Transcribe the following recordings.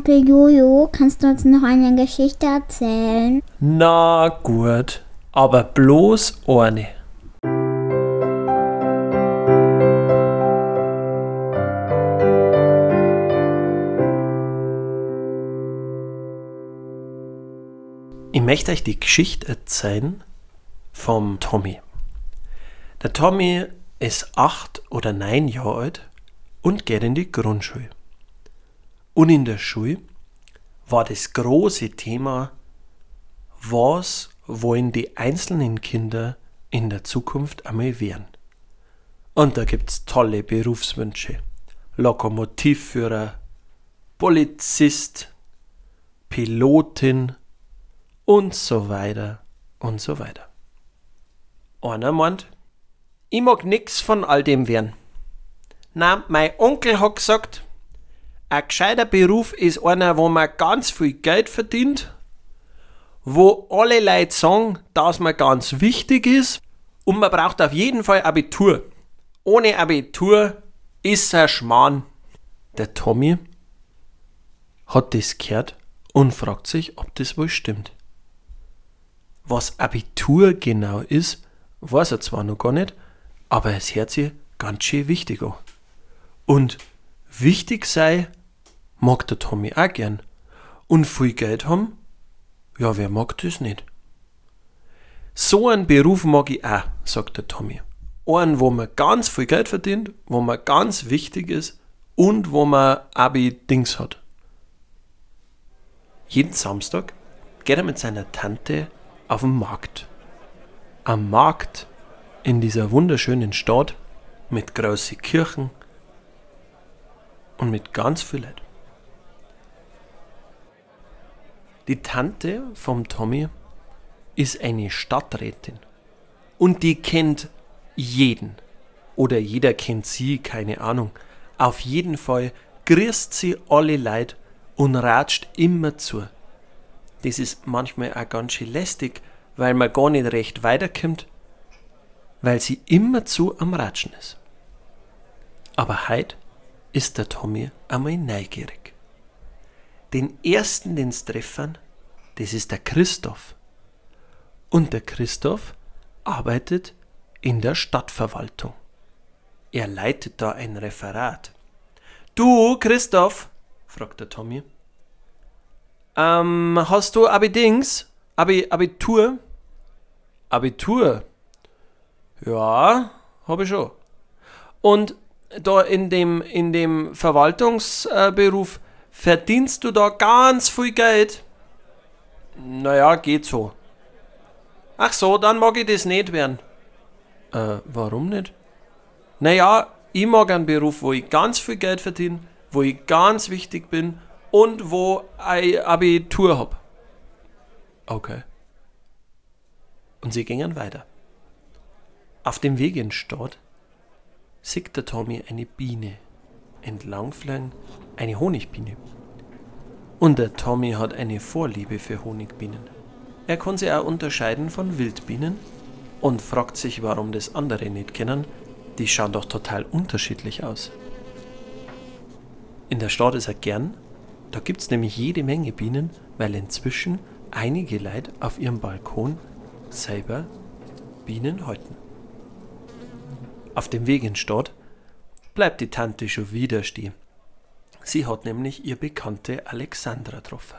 Onkel Jojo, kannst du uns noch eine Geschichte erzählen? Na gut, aber bloß eine. Ich möchte euch die Geschichte erzählen vom Tommy. Der Tommy ist acht oder neun Jahre alt und geht in die Grundschule. Und in der Schule war das große Thema, was wollen die einzelnen Kinder in der Zukunft einmal werden. Und da gibt's tolle Berufswünsche. Lokomotivführer, Polizist, Pilotin und so weiter und so weiter. Einer meint, ich mag nix von all dem werden. Na, mein Onkel hat gesagt, ein gescheiter Beruf ist einer, wo man ganz viel Geld verdient, wo alle Leute sagen, dass man ganz wichtig ist und man braucht auf jeden Fall Abitur. Ohne Abitur ist er Schmarrn. Der Tommy hat das gehört und fragt sich, ob das wohl stimmt. Was Abitur genau ist, weiß er zwar noch gar nicht, aber es hört sich ganz schön wichtig an. Und wichtig sei, mag der Tommy auch gern. Und viel Geld haben? Ja, wer mag das nicht? So einen Beruf mag ich auch, sagt der Tommy. Einen, wo man ganz viel Geld verdient, wo man ganz wichtig ist und wo man Abi-Dings hat. Jeden Samstag geht er mit seiner Tante auf den Markt. Am Markt in dieser wunderschönen Stadt mit großen Kirchen und mit ganz viel Leid. Die Tante vom Tommy ist eine Stadträtin und die kennt jeden. Oder jeder kennt sie, keine Ahnung. Auf jeden Fall grüßt sie alle Leid und ratscht immer zu. Das ist manchmal auch ganz schön lästig, weil man gar nicht recht weiterkommt, weil sie immer zu am Ratschen ist. Aber heute ist der Tommy einmal neugierig. Den ersten, den sie treffen, das ist der Christoph. Und der Christoph arbeitet in der Stadtverwaltung. Er leitet da ein Referat. Du, Christoph, fragt der Tommy, ähm, hast du Abidings? Abi, Abitur? Abitur? Ja, habe ich schon. Und da in dem, in dem Verwaltungsberuf verdienst du da ganz viel Geld? Naja, geht so. Ach so, dann mag ich das nicht werden. Äh, warum nicht? Naja, ich mag einen Beruf, wo ich ganz viel Geld verdiene, wo ich ganz wichtig bin und wo ich Abitur hab. Okay. Und sie gingen weiter. Auf dem Weg in Stadt sieht der Tommy eine Biene. Entlangfliegen eine Honigbiene. Und der Tommy hat eine Vorliebe für Honigbienen. Er kann sie auch unterscheiden von Wildbienen und fragt sich, warum das andere nicht kennen. Die schauen doch total unterschiedlich aus. In der Stadt ist er gern. Da gibt es nämlich jede Menge Bienen, weil inzwischen einige Leute auf ihrem Balkon selber Bienen halten. Auf dem Weg in Stadt bleibt die Tante schon wieder stehen. Sie hat nämlich ihr Bekannte Alexandra getroffen.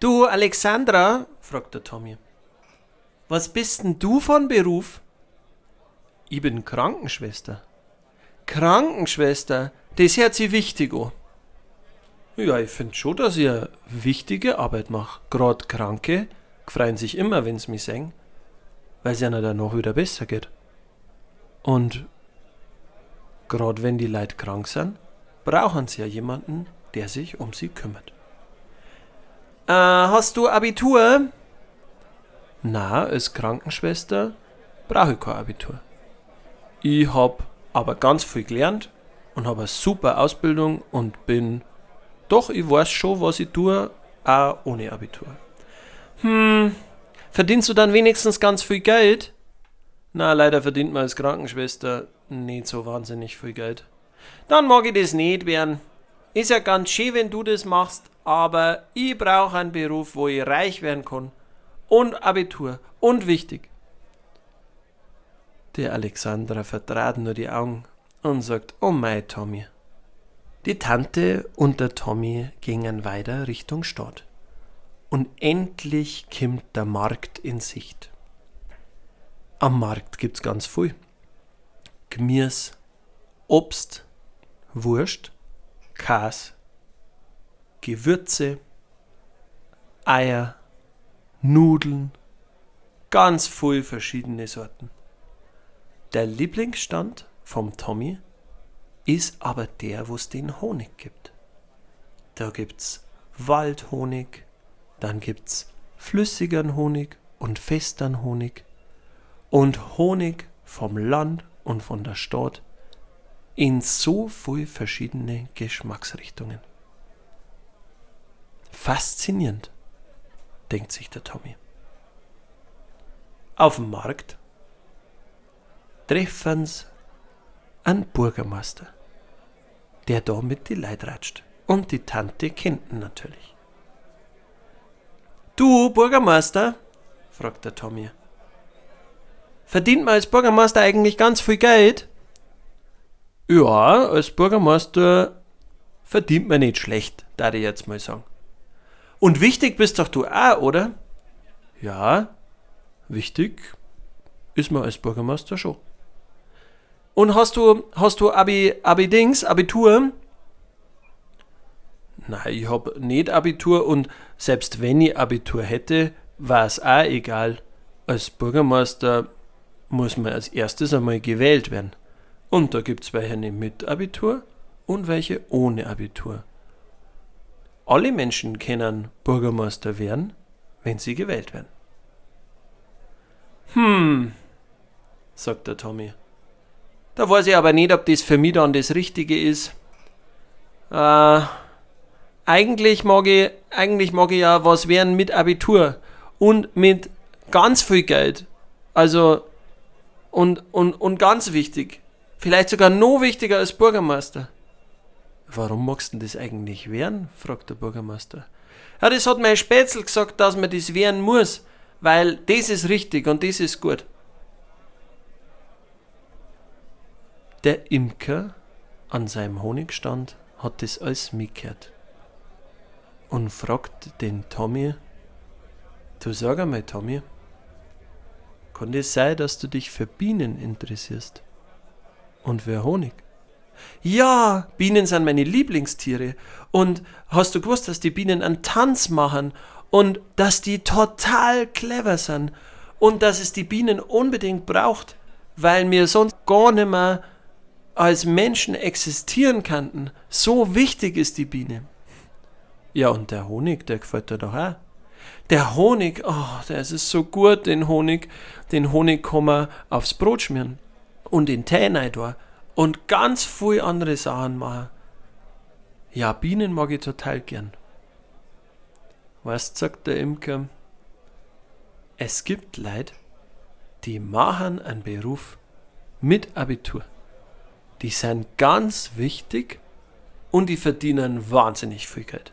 Du, Alexandra, fragt der Tommy, was bist denn du von Beruf? Ich bin Krankenschwester. Krankenschwester, das hört sie wichtig an. Ja, ich finde schon, dass ihr wichtige Arbeit macht. Gerade Kranke freuen sich immer, wenn sie mich sehen, weil es ihnen dann noch wieder besser geht. Und gerade wenn die Leute krank sind, brauchen sie ja jemanden, der sich um sie kümmert. Äh, hast du Abitur? Na, als Krankenschwester brauche ich kein Abitur. Ich hab aber ganz viel gelernt und habe eine super Ausbildung und bin doch, ich weiß schon, was ich tue, auch ohne Abitur. Hm, verdienst du dann wenigstens ganz viel Geld? Na, leider verdient man als Krankenschwester nicht so wahnsinnig viel Geld. Dann mag ich das nicht werden. ist ja ganz schön, wenn du das machst, aber ich brauche einen Beruf, wo ich reich werden kann. Und Abitur. Und wichtig. Die Alexandra vertrat nur die Augen und sagt, oh mein Tommy. Die Tante und der Tommy gingen weiter Richtung Stadt. Und endlich kommt der Markt in Sicht. Am Markt gibt's ganz viel. Gemüse, Obst, Wurst, Käse, Gewürze, Eier, Nudeln, ganz viel verschiedene Sorten. Der Lieblingsstand vom Tommy ist aber der, wo es den Honig gibt. Da gibt's Waldhonig, dann gibt's flüssigeren Honig und festern Honig und Honig vom Land und von der Stadt in so viel verschiedene Geschmacksrichtungen. Faszinierend, denkt sich der Tommy. Auf dem Markt treffen's einen Bürgermeister, der da mit die Leid ratscht. Und die Tante kennt ihn natürlich. Du, Bürgermeister? fragt der Tommy. Verdient man als Bürgermeister eigentlich ganz viel Geld? Ja, als Bürgermeister verdient man nicht schlecht, da ich jetzt mal sagen. Und wichtig bist doch du auch, oder? Ja, wichtig ist man als Bürgermeister schon. Und hast du, hast du Abi, Abi Dings, Abitur? Nein, ich hab nicht Abitur und selbst wenn ich Abitur hätte, war es auch egal. Als Bürgermeister muss man als erstes einmal gewählt werden. Und da gibt es welche mit Abitur und welche ohne Abitur. Alle Menschen können Bürgermeister werden, wenn sie gewählt werden. Hm, sagt der Tommy. Da weiß ich aber nicht, ob das für mich dann das Richtige ist. Äh, eigentlich mag ich, eigentlich mag ich ja was werden mit Abitur und mit ganz viel Geld. Also, und, und, und ganz wichtig. Vielleicht sogar noch wichtiger als Bürgermeister. Warum magst du das eigentlich werden? fragt der Bürgermeister. Ja, das hat mein Spätzl gesagt, dass man das wehren muss, weil das ist richtig und das ist gut. Der Imker an seinem Honigstand hat das alles mitgehört und fragt den Tommy, du sag einmal Tommy, kann es sein, dass du dich für Bienen interessierst? Und für Honig? Ja, Bienen sind meine Lieblingstiere. Und hast du gewusst, dass die Bienen einen Tanz machen und dass die total clever sind und dass es die Bienen unbedingt braucht, weil wir sonst gar nicht mehr als Menschen existieren könnten. So wichtig ist die Biene. Ja, und der Honig, der gefällt dir doch auch. Der Honig, oh, der ist so gut, den Honig. Den Honig kann man aufs Brot schmieren. Und den Tee da. Und ganz viel andere Sachen machen. Ja, Bienen mag ich total gern. Was sagt der Imker? Es gibt Leute, die machen einen Beruf mit Abitur die sind ganz wichtig und die verdienen wahnsinnig viel Geld.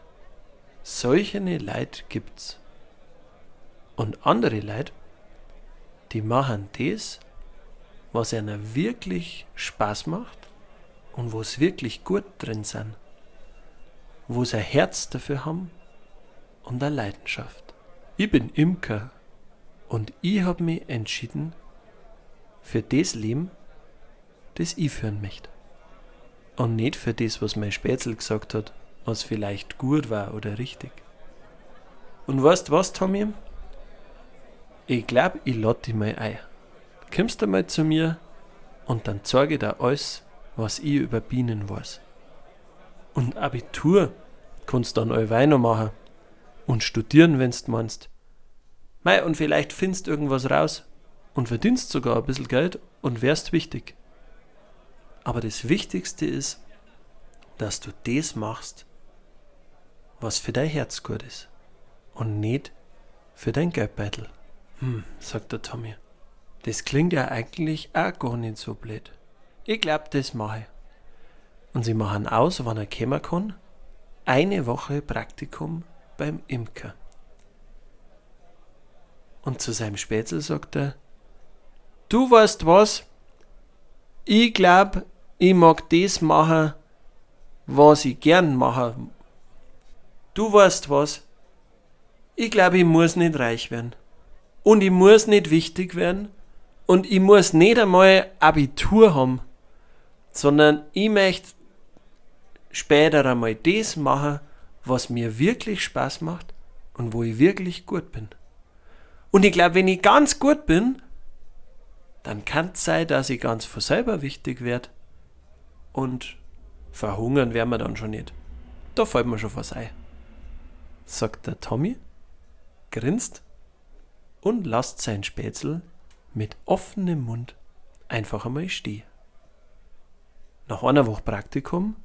Solche Leute gibt's. Und andere Leute, die machen das, was ihnen wirklich Spaß macht und wo es wirklich gut drin sind, wo sie ein Herz dafür haben und eine Leidenschaft. Ich bin Imker und ich habe mich entschieden für das Leben, das ich führen möchte. Und nicht für das, was mein Spätzl gesagt hat, was vielleicht gut war oder richtig. Und weißt was, Tommy? Ich glaub, ich lade dich mal ein. Kommst du mal zu mir und dann zeige ich dir alles, was ich über Bienen weiß. Und Abitur kannst du dann allweil noch machen. Und studieren, wenn's du meinst. Mei, und vielleicht findest irgendwas raus und verdienst sogar ein bisschen Geld und wärst wichtig. Aber das Wichtigste ist, dass du das machst, was für dein Herz gut ist und nicht für dein Geldbeutel. Hm, sagt der Tommy. Das klingt ja eigentlich auch gar nicht so blöd. Ich glaub, das mache ich. Und sie machen aus, wann er kommen kann eine Woche Praktikum beim Imker. Und zu seinem Spätzle sagt er, du weißt was, ich glaub, ich mag das machen, was ich gern mache. Du weißt was, ich glaube, ich muss nicht reich werden. Und ich muss nicht wichtig werden. Und ich muss nicht einmal Abitur haben. Sondern ich möchte später einmal das machen, was mir wirklich Spaß macht und wo ich wirklich gut bin. Und ich glaube, wenn ich ganz gut bin, dann kann es sein, dass ich ganz von selber wichtig werde. Und verhungern werden wir dann schon nicht. Da fällt mir schon was ein. Sagt der Tommy, grinst und lasst sein Spätzl mit offenem Mund einfach einmal stehen. Nach einer Woche Praktikum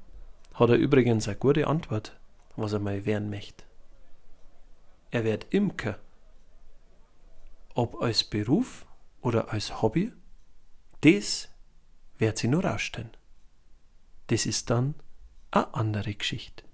hat er übrigens eine gute Antwort, was er mal werden möchte. Er wird Imker. Ob als Beruf oder als Hobby, das wird sie nur rausstellen. Das ist dann eine andere Geschichte.